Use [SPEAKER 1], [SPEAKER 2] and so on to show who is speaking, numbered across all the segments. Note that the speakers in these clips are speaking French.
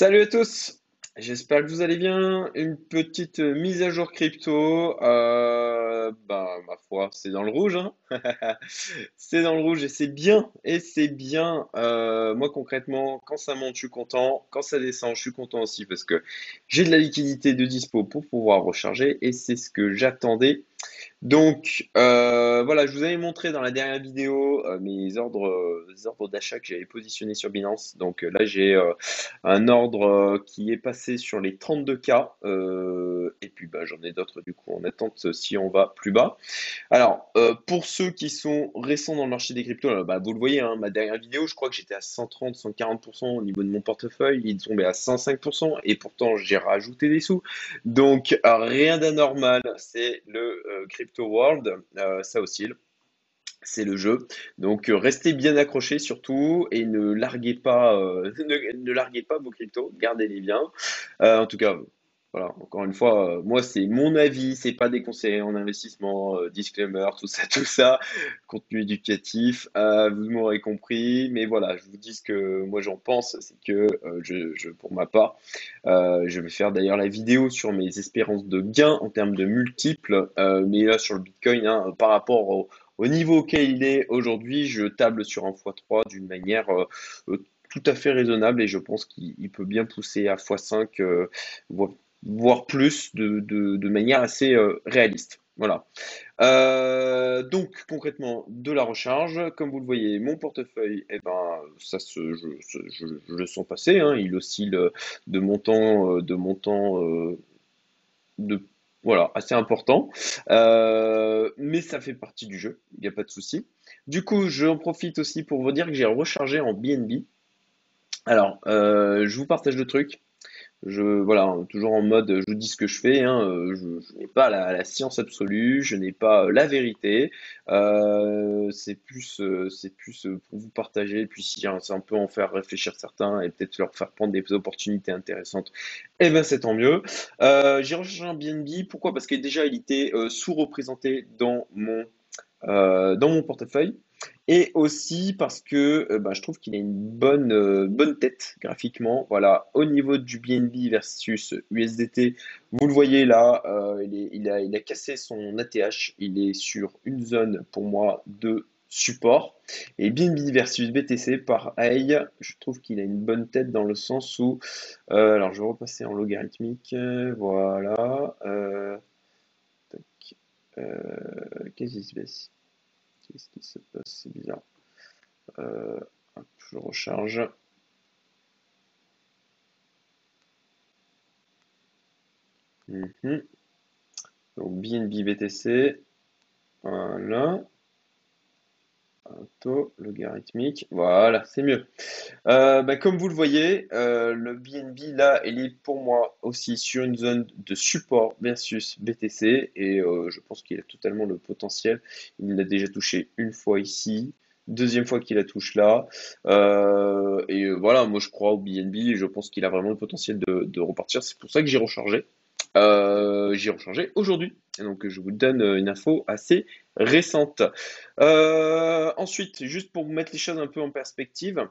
[SPEAKER 1] Salut à tous, j'espère que vous allez bien. Une petite mise à jour crypto. Euh, bah, ma foi, c'est dans le rouge. hein. C'est dans le rouge et c'est bien. Et c'est bien. Euh, moi, concrètement, quand ça monte, je suis content. Quand ça descend, je suis content aussi parce que j'ai de la liquidité de dispo pour pouvoir recharger et c'est ce que j'attendais. Donc euh, voilà, je vous avais montré dans la dernière vidéo euh, mes ordres, euh, ordres d'achat que j'avais positionnés sur Binance. Donc là, j'ai un ordre qui est passé sur les 32K. et puis bah, j'en ai d'autres du coup en attente si on va plus bas. Alors, pour ceux qui sont récents dans le marché des cryptos, bah, vous le voyez, hein, ma dernière vidéo, je crois que j'étais à 130, 140% au niveau de mon portefeuille. Il tombait à 105% et pourtant j'ai rajouté des sous. Donc rien d'anormal, c'est le crypto World, euh, ça oscille. C'est le jeu. Donc euh, restez bien accrochés surtout et ne larguez pas, euh, ne, larguez pas vos cryptos, gardez-les bien. en tout cas, voilà, encore une fois, euh, moi c'est mon avis, c'est pas des conseils en investissement, euh, disclaimer, tout ça, tout ça, contenu éducatif, euh, vous m'aurez compris, mais voilà, je vous dis ce que moi j'en pense, c'est que je, je, pour ma part, je vais faire d'ailleurs la vidéo sur mes espérances de gains en termes de multiples, mais là sur le Bitcoin, hein, par rapport au, au, niveau auquel il est aujourd'hui, je table sur un x3 d'une manière tout à fait raisonnable et je pense qu'il peut bien pousser à x5, voire plus de, manière assez euh, réaliste. Voilà. Euh, donc concrètement de la recharge, comme vous le voyez, mon portefeuille, eh ben ça se, je, le sens passer, hein, il oscille de montant, euh, de montant, de voilà assez important, mais ça fait partie du jeu, il n'y a pas de souci. Du coup, j'en profite aussi pour vous dire que j'ai rechargé en BNB. Alors, je vous partage le truc. Je, voilà, toujours en mode, je vous dis ce que je fais. Hein, euh, je, n'ai pas la, science absolue, je n'ai pas euh, la vérité. Euh, c'est plus, c'est plus pour vous partager, puis si c'est un peu en faire réfléchir certains et peut-être leur faire prendre des opportunités intéressantes. Eh ben, c'est tant mieux. j'ai recherché un BNB. Pourquoi? Parce que déjà, il était sous-représenté dans mon dans mon portefeuille et aussi parce que euh, bah, je trouve qu'il a une bonne, euh, bonne tête graphiquement. Voilà, au niveau du BNB versus USDT, vous le voyez là, euh, il, a, il a cassé son ATH. Il est sur une zone pour moi de support. Et BNB versus BTC, pareil, je trouve qu'il a une bonne tête dans le sens où, alors je vais repasser en logarithmique, voilà, qu'est-ce qui se passe? Qu'est-ce qui se passe C'est bizarre. Euh, je recharge. Mhm. Donc BNB BTC. Voilà. Logarithmique. Voilà, c'est mieux. Euh, bah, comme vous le voyez, euh, le BNB là, il est pour moi aussi sur une zone de support versus BTC et euh, je pense qu'il a totalement le potentiel. Il l'a déjà touché une fois ici, deuxième fois qu'il la touche là. et voilà, moi je crois au BNB je pense qu'il a vraiment le potentiel de repartir. C'est pour ça que j'ai rechargé. J'ai rechargé aujourd'hui. Donc je vous donne une info assez récente. Euh, ensuite, juste pour mettre les choses un peu en perspective,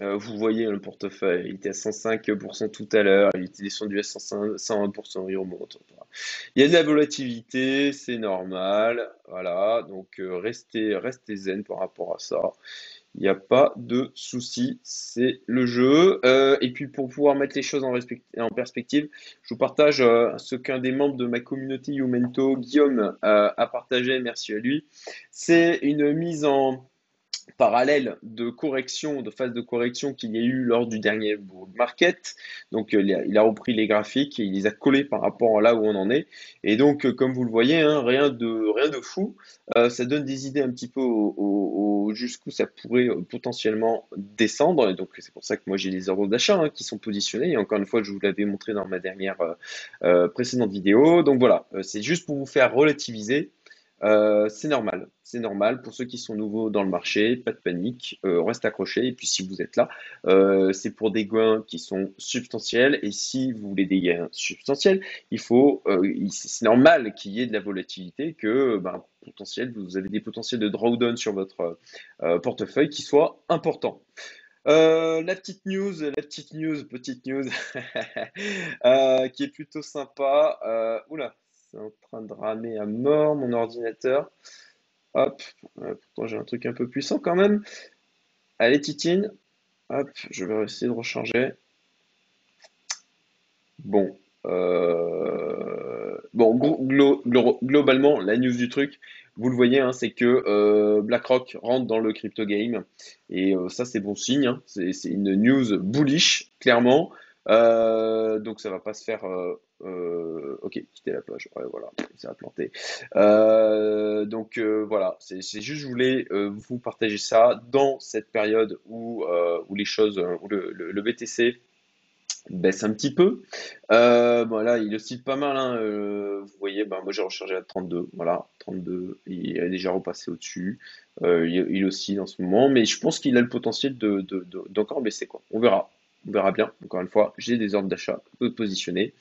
[SPEAKER 1] euh, vous voyez le portefeuille, il était à 105% tout à l'heure, il était descendu à 120%, il remonte. Il y a de la volatilité, c'est normal, voilà, donc euh, restez zen par rapport à ça. Il n'y a pas de souci, c'est le jeu. Euh, et puis pour pouvoir mettre les choses en, perspective, je vous partage euh, ce qu'un des membres de ma communauté Youmento, Guillaume, euh, a partagé, merci à lui. C'est une mise en, parallèle de correction, de phase de correction qu'il y a eu lors du dernier market. Donc euh, il a, repris les graphiques et il les a collés par rapport à là où on en est. Et donc euh, comme vous le voyez, hein, rien de rien de fou. Euh, ça donne des idées un petit peu jusqu'où ça pourrait potentiellement descendre. Et donc c'est pour ça que moi j'ai les ordres d'achat hein, qui sont positionnés. Et encore une fois, je vous l'avais montré dans ma dernière précédente vidéo. Donc voilà, c'est juste pour vous faire relativiser. Euh, c'est normal, c'est normal pour ceux qui sont nouveaux dans le marché, pas de panique, euh, reste accroché. Et puis si vous êtes là, euh, c'est pour des gains qui sont substantiels. Et si vous voulez des gains substantiels, il faut, c'est normal qu'il y ait de la volatilité, que ben, potentiel, vous avez des potentiels de drawdown sur votre portefeuille qui soient importants. La petite news, la petite news, petite news, qui est plutôt sympa. Oula, c'est en train de ramer à mort mon ordinateur. Hop, euh, pourtant j'ai un truc un peu puissant quand même. Allez, Titine. Hop, je vais essayer de recharger. Bon, euh, bon, globalement, la news du truc, vous le voyez, hein, c'est que euh, BlackRock rentre dans le crypto game et ça, c'est bon signe. hein. C'est une news bullish, clairement. Euh, donc ça va pas se faire. euh, euh, ok, quitter la page. Ouais, voilà, ça va planter. Euh, donc voilà, c'est juste, je voulais vous partager ça dans cette période où, où les choses, où le, BTC baisse un petit peu. Euh, bon, là, il oscille pas mal. hein, vous voyez, ben, moi j'ai rechargé à 32. Voilà, 32. Il est déjà repassé au-dessus. Il, il oscille en ce moment, mais je pense qu'il a le potentiel de, de- de- d'encore baisser, quoi. On verra. On verra bien. Encore une fois, j'ai des ordres d'achat positionnés.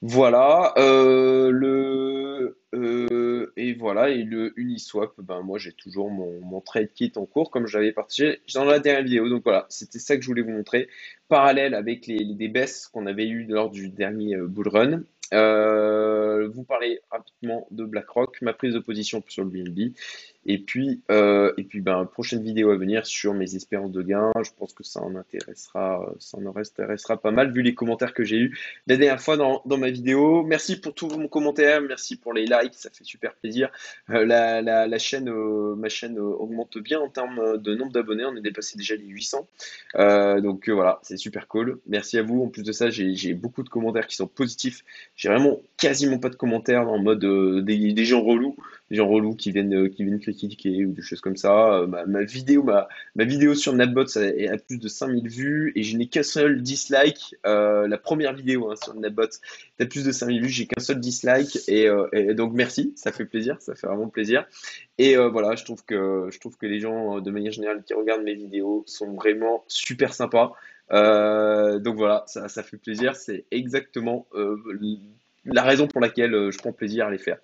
[SPEAKER 1] Voilà, euh, le euh, et voilà et le Uniswap, ben moi j'ai toujours mon, mon trade kit en cours comme j'avais partagé dans la dernière vidéo. Donc voilà, c'était ça que je voulais vous montrer, parallèle avec les, les baisses qu'on avait eues lors du dernier euh, bull run. Vous parler rapidement de BlackRock, ma prise de position sur le BNB, et puis euh, et puis ben prochaine vidéo à venir sur mes espérances de gain. Je pense que ça en intéressera, ça en intéressera pas mal vu les commentaires que j'ai eus la dernière fois dans, dans ma vidéo. Merci pour tous vos commentaires, merci pour les likes, ça fait super plaisir. Euh, la, la, la chaîne, euh, ma chaîne augmente bien en termes de nombre d'abonnés, on est dépassé déjà les 800. Euh, donc voilà, c'est super cool. Merci à vous. En plus de ça, j'ai beaucoup de commentaires qui sont positifs. J'ai vraiment quasiment pas de commentaires en mode des, des gens relous, des gens relous qui viennent, qui viennent critiquer ou des choses comme ça. Euh, ma, vidéo, ma, vidéo sur Natbots a, a plus de 5000 vues et je n'ai qu'un seul dislike. Euh, la première vidéo hein, sur Natbots a plus de 5000 vues, j'ai qu'un seul dislike et, euh, et donc merci, ça fait plaisir, ça fait vraiment plaisir. Et voilà, je trouve que je trouve que les gens de manière générale qui regardent mes vidéos sont vraiment super sympas. Donc voilà, ça, ça fait plaisir. C'est exactement la raison pour laquelle euh, je prends plaisir à les faire.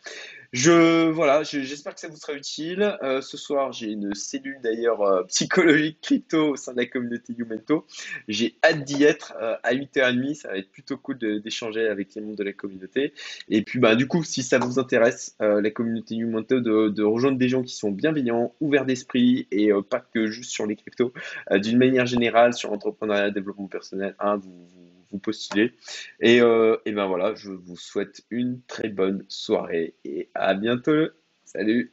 [SPEAKER 1] Je, voilà, je- j'espère que ça vous sera utile. Euh, ce soir, j'ai une cellule d'ailleurs euh, psychologique crypto au sein de la communauté Youmento. J'ai hâte d'y être euh, à 8h30. Ça va être plutôt cool d'échanger avec les membres de la communauté. Et puis, bah, du coup, si ça vous intéresse, la communauté Youmento, de, rejoindre des gens qui sont bienveillants, ouverts d'esprit et pas que juste sur les cryptos, d'une manière générale, sur l'entrepreneuriat, le développement personnel, hein, vous, vous. Et, euh, et ben voilà, je vous souhaite une très bonne soirée et à bientôt. Salut!